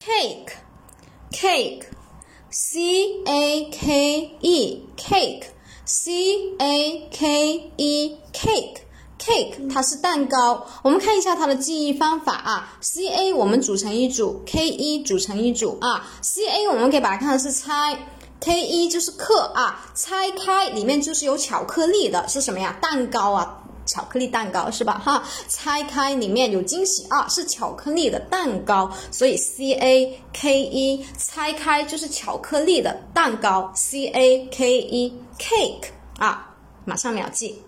cake. Cake. C a k e. Cake. C a k e. Cake. Cake 它是蛋糕。我们看一下它的记忆方法啊，c a 我们组成一组，k e 组成一组啊。c a 我们可以把它看成是拆，k e 就是克啊，拆开里面就是有巧克力的，是什么呀？蛋糕啊。巧克力蛋糕是吧？哈，拆开里面有惊喜啊，是巧克力的蛋糕，所以 C A K E 拆开就是巧克力的蛋糕，C A K E cake 啊，马上秒记。